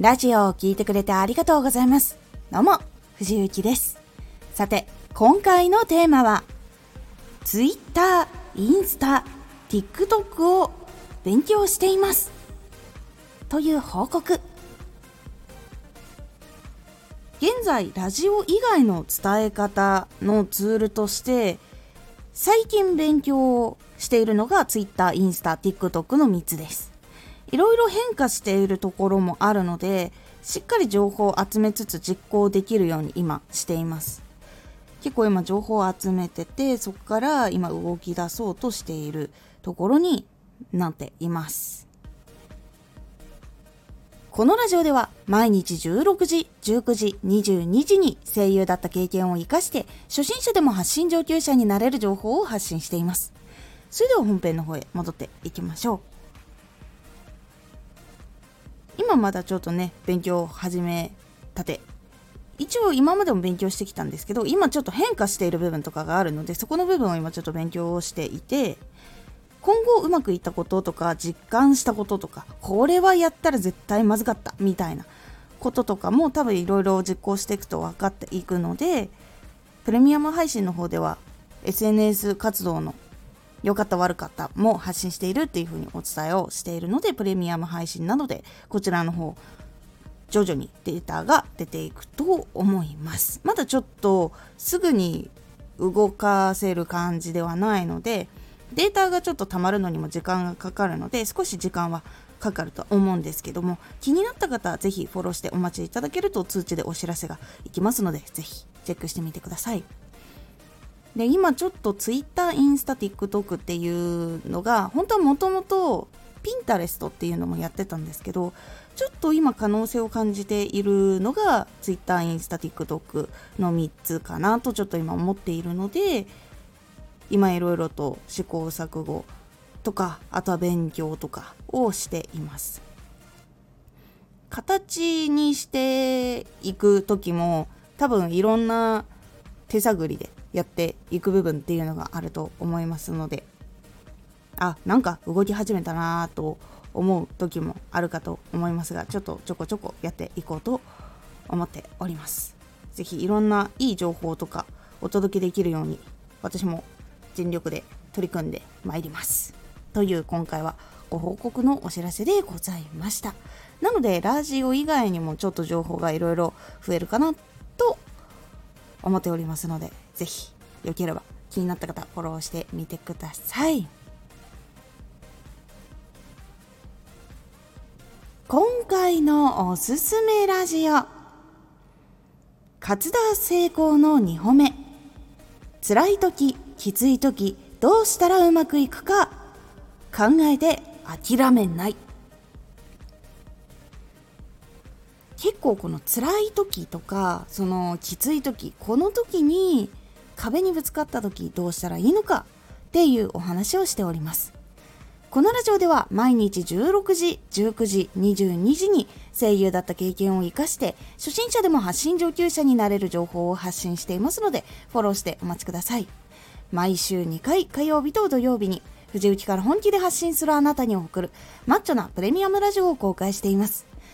ラジオを聴いてくれてありがとうございます。どうも、藤幸です。さて、今回のテーマは、Twitter、インスタ、TikTok を勉強しています。という報告。現在、ラジオ以外の伝え方のツールとして、最近勉強しているのが Twitter、インスタ、TikTok の3つです。いろいろ変化しているところもあるのでしっかり情報を集めつつ実行できるように今しています結構今情報を集めててそこから今動き出そうとしているところになっていますこのラジオでは毎日16時、19時、22時に声優だった経験を活かして初心者でも発信上級者になれる情報を発信しています。それでは本編の方へ戻っていきましょう。今まだちょっとね勉強を始めたて。一応今までも勉強してきたんですけど今ちょっと変化している部分とかがあるのでそこの部分を今ちょっと勉強をしていて今後うまくいったこととか実感したこととかこれはやったら絶対まずかったみたいなこととかも多分いろいろ実行していくと分かっていくのでプレミアム配信の方では SNS 活動の良かった悪かったも発信しているっていうふうにお伝えをしているのでプレミアム配信などでこちらの方徐々にデータが出ていくと思いますまだちょっとすぐに動かせる感じではないのでデータがちょっとたまるのにも時間がかかるので少し時間はかかると思うんですけども気になった方はぜひフォローしてお待ちいただけると通知でお知らせがいきますのでぜひチェックしてみてください。で今ちょっと Twitter、インスタ、TikTok っていうのが本当はもともとピンタレストっていうのもやってたんですけどちょっと今可能性を感じているのが Twitter、インスタ、TikTok の3つかなとちょっと今思っているので今いろいろと試行錯誤とかあとは勉強とかをしています。形にしていく時も多分いろんな手探りでやっていく部分っていうのがあると思いますのであなんか動き始めたなと思う時もあるかと思いますがちょっとちょこちょこやっていこうと思っております。是非いろんないい情報とかお届けできるように私も全力で取り組んでまいります。という今回はご報告のお知らせでございました。なのでラジオ以外にもちょっと情報がいろいろ増えるかな思っておりますのでぜひよければ気になった方フォローしてみてください。今回のおすすめラジオ。活動成功の2歩目。辛い時きつい時どうしたらうまくいくか考えて諦めない。結構この辛い時とかそのきつい時この時に壁にぶつかった時どうしたらいいのかっていうお話をしております。このラジオでは毎日16時、19時、22時に声優だった経験を活かして初心者でも発信上級者になれる情報を発信していますのでフォローしてお待ちください。毎週2回火曜日と土曜日に藤雪から本気で発信するあなたに送るマッチョなプレミアムラジオを公開しています。